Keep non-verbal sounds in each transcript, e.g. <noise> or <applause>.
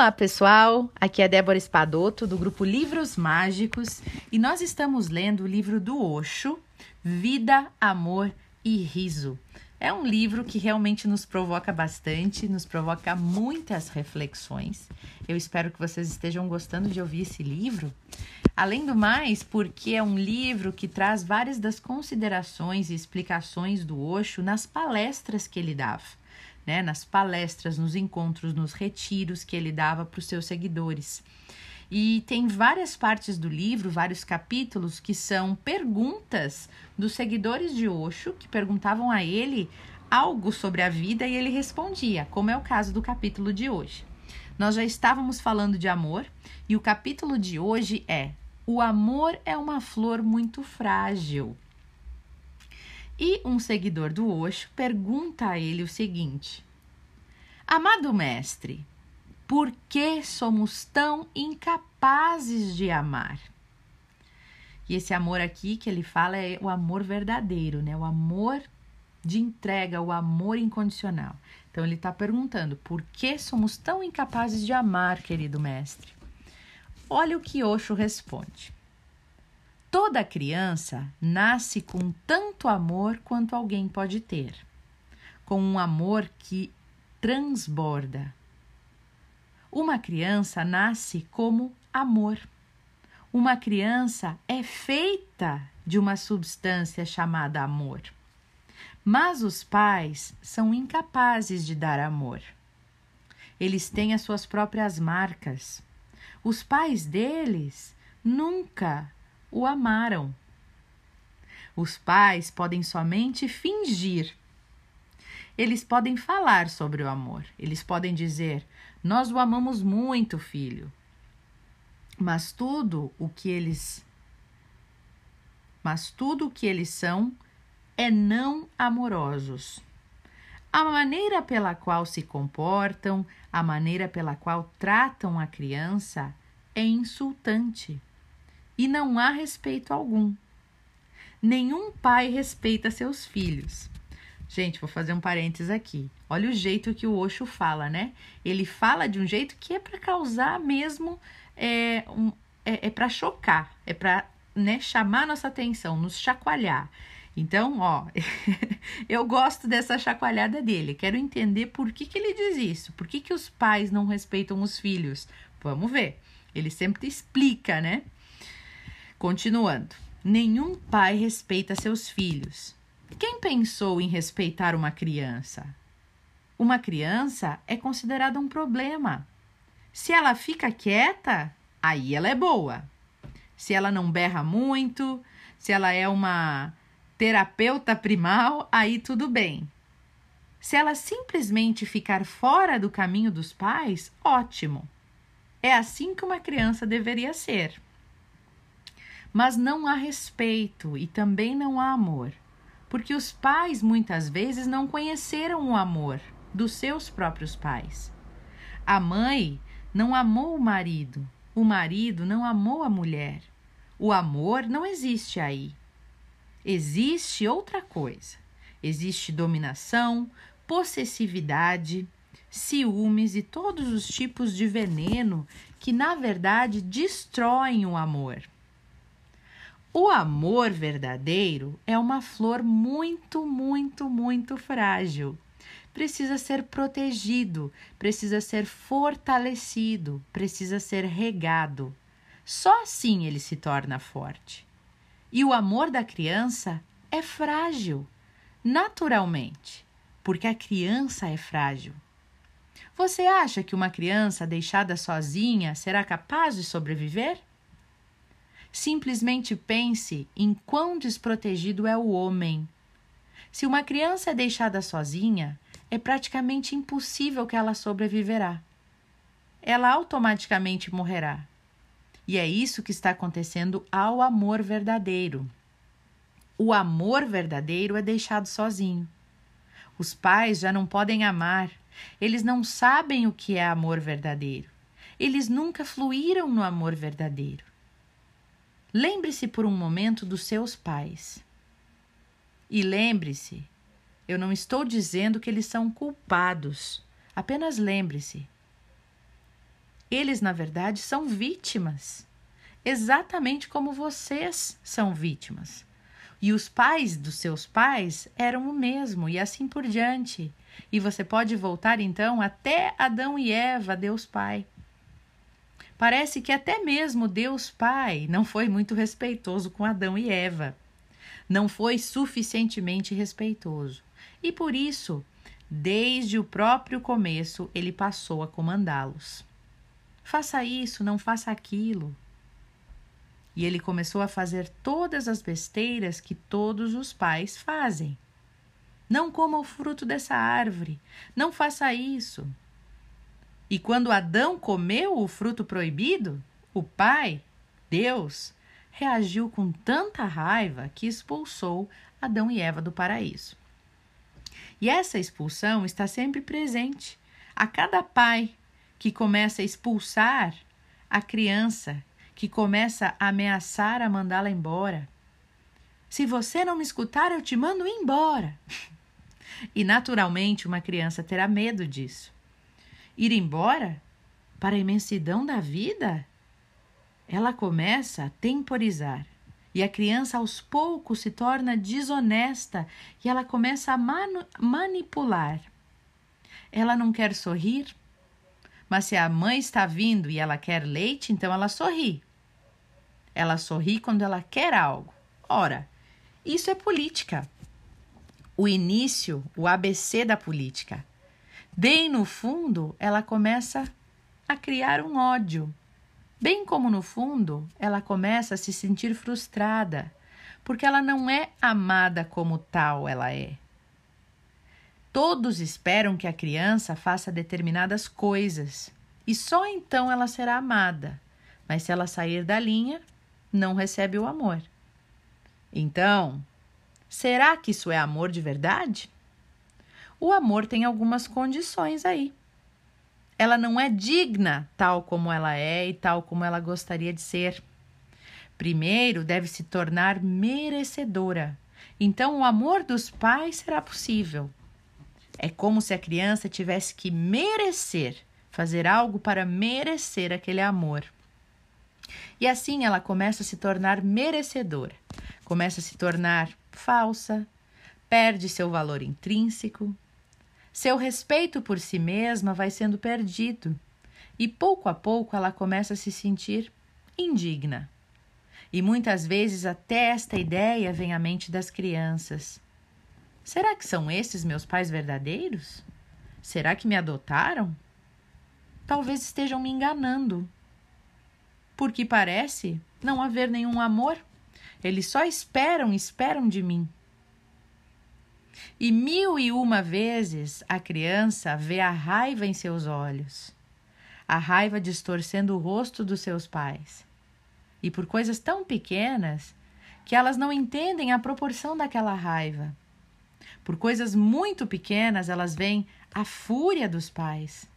Olá, pessoal! Aqui é Débora Espadoto, do grupo Livros Mágicos, e nós estamos lendo o livro do Osho, Vida, Amor e Riso. É um livro que realmente nos provoca bastante, nos provoca muitas reflexões. Eu espero que vocês estejam gostando de ouvir esse livro. Além do mais, porque é um livro que traz várias das considerações e explicações do Osho nas palestras que ele dava né, nas palestras, nos encontros, nos retiros que ele dava para os seus seguidores. E tem várias partes do livro, vários capítulos que são perguntas dos seguidores de Osho que perguntavam a ele algo sobre a vida e ele respondia, como é o caso do capítulo de hoje. Nós já estávamos falando de amor e o capítulo de hoje é: O amor é uma flor muito frágil. E um seguidor do Osho pergunta a ele o seguinte: Amado mestre, por que somos tão incapazes de amar? E esse amor aqui que ele fala é o amor verdadeiro, né? O amor de entrega, o amor incondicional. Então ele está perguntando: por que somos tão incapazes de amar, querido mestre? Olha o que Osho responde. Toda criança nasce com tanto amor quanto alguém pode ter, com um amor que transborda. Uma criança nasce como amor. Uma criança é feita de uma substância chamada amor. Mas os pais são incapazes de dar amor. Eles têm as suas próprias marcas. Os pais deles nunca o amaram. Os pais podem somente fingir. Eles podem falar sobre o amor. Eles podem dizer: Nós o amamos muito, filho. Mas tudo o que eles mas tudo o que eles são é não amorosos. A maneira pela qual se comportam, a maneira pela qual tratam a criança é insultante e não há respeito algum. Nenhum pai respeita seus filhos. Gente, vou fazer um parênteses aqui. Olha o jeito que o Osho fala, né? Ele fala de um jeito que é para causar mesmo, é, um, é, é para chocar, é para né, chamar nossa atenção, nos chacoalhar. Então, ó, <laughs> eu gosto dessa chacoalhada dele. Quero entender por que, que ele diz isso. Por que, que os pais não respeitam os filhos? Vamos ver. Ele sempre explica, né? Continuando. Nenhum pai respeita seus filhos. Quem pensou em respeitar uma criança? Uma criança é considerada um problema. Se ela fica quieta, aí ela é boa. Se ela não berra muito, se ela é uma terapeuta primal, aí tudo bem. Se ela simplesmente ficar fora do caminho dos pais, ótimo. É assim que uma criança deveria ser. Mas não há respeito e também não há amor, porque os pais muitas vezes não conheceram o amor dos seus próprios pais. A mãe não amou o marido, o marido não amou a mulher. O amor não existe aí. Existe outra coisa. Existe dominação, possessividade, ciúmes e todos os tipos de veneno que, na verdade, destroem o amor. O amor verdadeiro é uma flor muito, muito, muito frágil. Precisa ser protegido, precisa ser fortalecido, precisa ser regado. Só assim ele se torna forte. E o amor da criança é frágil, naturalmente, porque a criança é frágil. Você acha que uma criança deixada sozinha será capaz de sobreviver? Simplesmente pense em quão desprotegido é o homem. Se uma criança é deixada sozinha, é praticamente impossível que ela sobreviverá. Ela automaticamente morrerá. E é isso que está acontecendo ao amor verdadeiro. O amor verdadeiro é deixado sozinho. Os pais já não podem amar, eles não sabem o que é amor verdadeiro. Eles nunca fluíram no amor verdadeiro. Lembre-se por um momento dos seus pais. E lembre-se, eu não estou dizendo que eles são culpados, apenas lembre-se. Eles, na verdade, são vítimas, exatamente como vocês são vítimas. E os pais dos seus pais eram o mesmo, e assim por diante. E você pode voltar então até Adão e Eva, Deus Pai. Parece que até mesmo Deus Pai não foi muito respeitoso com Adão e Eva. Não foi suficientemente respeitoso. E por isso, desde o próprio começo, ele passou a comandá-los. Faça isso, não faça aquilo. E ele começou a fazer todas as besteiras que todos os pais fazem. Não coma o fruto dessa árvore, não faça isso. E quando Adão comeu o fruto proibido, o pai, Deus, reagiu com tanta raiva que expulsou Adão e Eva do paraíso. E essa expulsão está sempre presente a cada pai que começa a expulsar a criança, que começa a ameaçar a mandá-la embora. Se você não me escutar, eu te mando embora. <laughs> E naturalmente uma criança terá medo disso. Ir embora para a imensidão da vida? Ela começa a temporizar. E a criança aos poucos se torna desonesta e ela começa a manipular. Ela não quer sorrir, mas se a mãe está vindo e ela quer leite, então ela sorri. Ela sorri quando ela quer algo. Ora, isso é política. O início, o ABC da política. Bem no fundo, ela começa a criar um ódio. Bem como no fundo, ela começa a se sentir frustrada, porque ela não é amada como tal ela é. Todos esperam que a criança faça determinadas coisas e só então ela será amada. Mas se ela sair da linha, não recebe o amor. Então, será que isso é amor de verdade? O amor tem algumas condições aí. Ela não é digna tal como ela é e tal como ela gostaria de ser. Primeiro, deve se tornar merecedora. Então, o amor dos pais será possível. É como se a criança tivesse que merecer, fazer algo para merecer aquele amor. E assim ela começa a se tornar merecedora, começa a se tornar falsa, perde seu valor intrínseco, seu respeito por si mesma vai sendo perdido e pouco a pouco ela começa a se sentir indigna. E muitas vezes até esta ideia vem à mente das crianças. Será que são esses meus pais verdadeiros? Será que me adotaram? Talvez estejam me enganando. Porque parece não haver nenhum amor. Eles só esperam, esperam de mim. E mil e uma vezes a criança vê a raiva em seus olhos, a raiva distorcendo o rosto dos seus pais. E por coisas tão pequenas que elas não entendem a proporção daquela raiva. Por coisas muito pequenas, elas veem a fúria dos pais.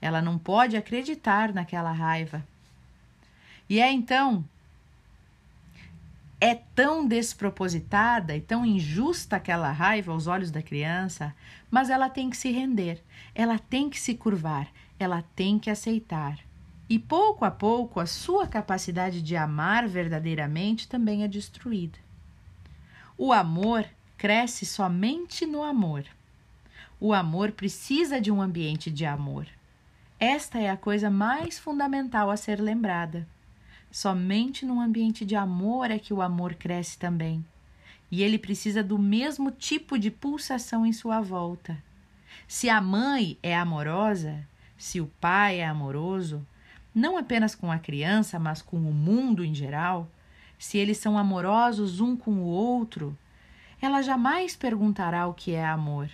Ela não pode acreditar naquela raiva. E é então é tão despropositada e tão injusta aquela raiva aos olhos da criança, mas ela tem que se render, ela tem que se curvar, ela tem que aceitar. E pouco a pouco a sua capacidade de amar verdadeiramente também é destruída. O amor cresce somente no amor. O amor precisa de um ambiente de amor. Esta é a coisa mais fundamental a ser lembrada. Somente num ambiente de amor é que o amor cresce também. E ele precisa do mesmo tipo de pulsação em sua volta. Se a mãe é amorosa, se o pai é amoroso, não apenas com a criança, mas com o mundo em geral, se eles são amorosos um com o outro, ela jamais perguntará o que é amor.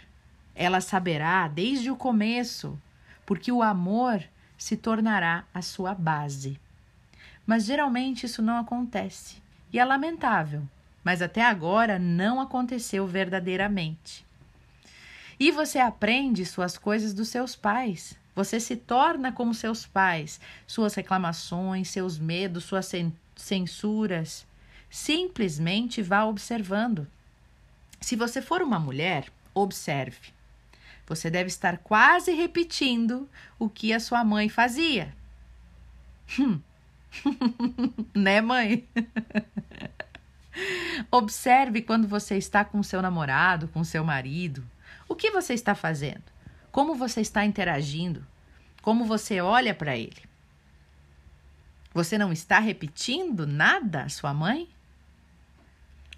Ela saberá desde o começo, porque o amor se tornará a sua base. Mas geralmente isso não acontece, e é lamentável, mas até agora não aconteceu verdadeiramente. E você aprende suas coisas dos seus pais. Você se torna como seus pais, suas reclamações, seus medos, suas censuras. Simplesmente vá observando. Se você for uma mulher, observe. Você deve estar quase repetindo o que a sua mãe fazia. Hum. <laughs> né, mãe? Observe quando você está com seu namorado, com seu marido. O que você está fazendo? Como você está interagindo? Como você olha para ele? Você não está repetindo nada à sua mãe?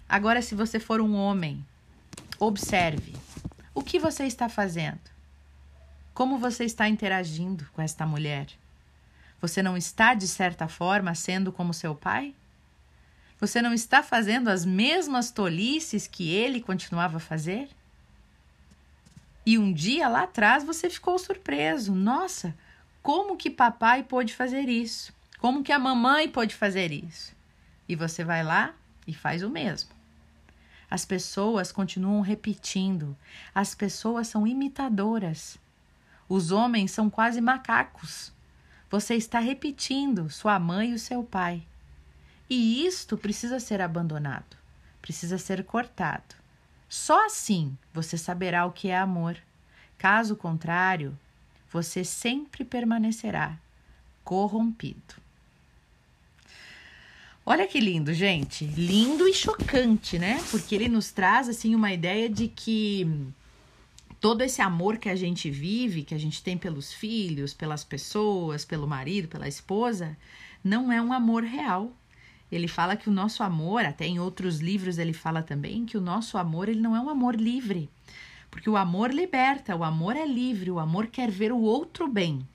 Agora, se você for um homem, observe o que você está fazendo. Como você está interagindo com esta mulher? Você não está, de certa forma, sendo como seu pai? Você não está fazendo as mesmas tolices que ele continuava a fazer? E um dia lá atrás você ficou surpreso. Nossa, como que papai pôde fazer isso? Como que a mamãe pôde fazer isso? E você vai lá e faz o mesmo. As pessoas continuam repetindo, as pessoas são imitadoras. Os homens são quase macacos. Você está repetindo sua mãe e o seu pai. E isto precisa ser abandonado, precisa ser cortado. Só assim você saberá o que é amor. Caso contrário, você sempre permanecerá corrompido. Olha que lindo, gente. Lindo e chocante, né? Porque ele nos traz assim uma ideia de que todo esse amor que a gente vive, que a gente tem pelos filhos, pelas pessoas, pelo marido, pela esposa, não é um amor real. Ele fala que o nosso amor, até em outros livros ele fala também que o nosso amor ele não é um amor livre. Porque o amor liberta, o amor é livre, o amor quer ver o outro bem.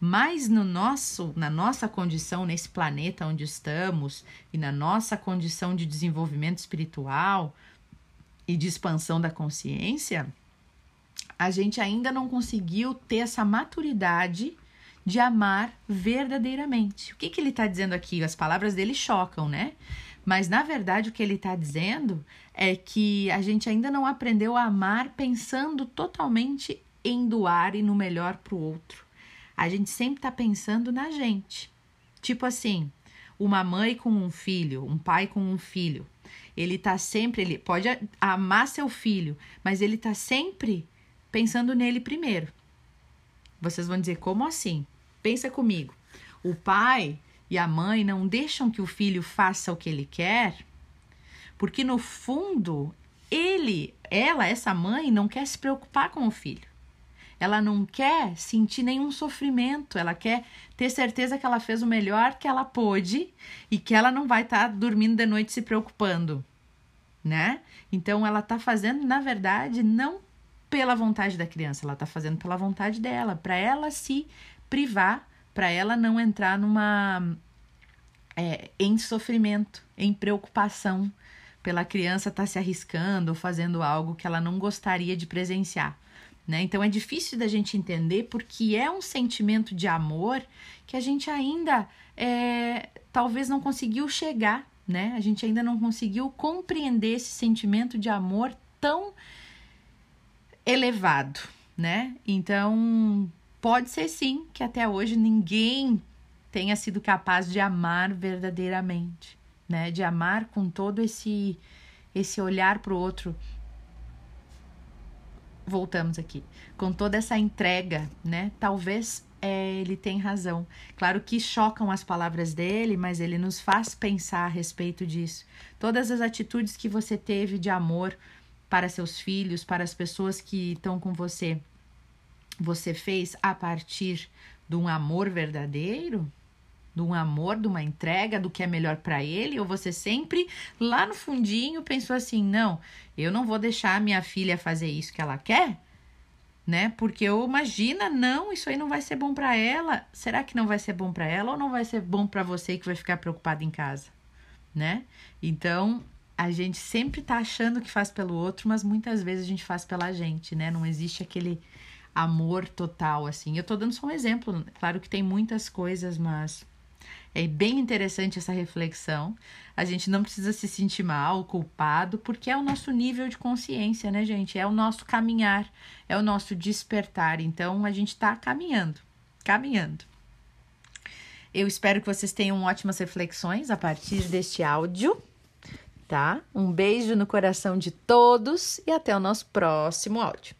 Mas no nosso, na nossa condição nesse planeta onde estamos e na nossa condição de desenvolvimento espiritual e de expansão da consciência, a gente ainda não conseguiu ter essa maturidade de amar verdadeiramente. O que, que ele está dizendo aqui? As palavras dele chocam, né? Mas na verdade o que ele está dizendo é que a gente ainda não aprendeu a amar pensando totalmente em doar e no melhor para o outro a gente sempre está pensando na gente. Tipo assim, uma mãe com um filho, um pai com um filho. Ele tá sempre, ele pode amar seu filho, mas ele tá sempre pensando nele primeiro. Vocês vão dizer, como assim? Pensa comigo. O pai e a mãe não deixam que o filho faça o que ele quer, porque no fundo, ele, ela, essa mãe, não quer se preocupar com o filho. Ela não quer sentir nenhum sofrimento, ela quer ter certeza que ela fez o melhor que ela pôde e que ela não vai estar tá dormindo de noite se preocupando, né? Então ela está fazendo, na verdade, não pela vontade da criança, ela está fazendo pela vontade dela, para ela se privar, para ela não entrar numa é, em sofrimento, em preocupação pela criança estar tá se arriscando ou fazendo algo que ela não gostaria de presenciar. Né? Então é difícil da gente entender porque é um sentimento de amor que a gente ainda é, talvez não conseguiu chegar, né? A gente ainda não conseguiu compreender esse sentimento de amor tão elevado, né? Então pode ser sim que até hoje ninguém tenha sido capaz de amar verdadeiramente, né? De amar com todo esse esse olhar para o outro voltamos aqui, com toda essa entrega, né? Talvez é, ele tem razão. Claro que chocam as palavras dele, mas ele nos faz pensar a respeito disso. Todas as atitudes que você teve de amor para seus filhos, para as pessoas que estão com você, você fez a partir de um amor verdadeiro? de um amor, de uma entrega, do que é melhor para ele? Ou você sempre lá no fundinho pensou assim: não, eu não vou deixar minha filha fazer isso que ela quer? Né? Porque eu imagina, não, isso aí não vai ser bom para ela. Será que não vai ser bom para ela ou não vai ser bom para você que vai ficar preocupado em casa, né? Então, a gente sempre tá achando que faz pelo outro, mas muitas vezes a gente faz pela gente, né? Não existe aquele amor total assim. Eu tô dando só um exemplo, claro que tem muitas coisas, mas é bem interessante essa reflexão. A gente não precisa se sentir mal, culpado, porque é o nosso nível de consciência, né, gente? É o nosso caminhar, é o nosso despertar. Então a gente está caminhando, caminhando. Eu espero que vocês tenham ótimas reflexões a partir deste áudio, tá? Um beijo no coração de todos e até o nosso próximo áudio.